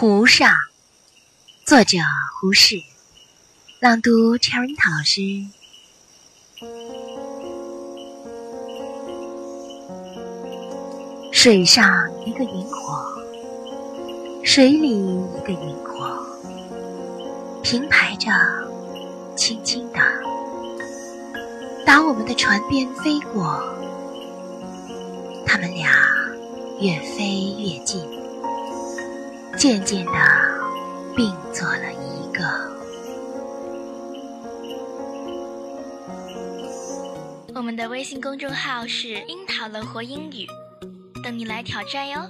湖上，作者胡适，朗读 Cherry 塔老师。水上一个萤火，水里一个萤火，平排着，轻轻的，打我们的船边飞过。他们俩越飞越近，渐渐的并做了一个。我们的微信公众号是“樱桃乐活英语”，等你来挑战哟。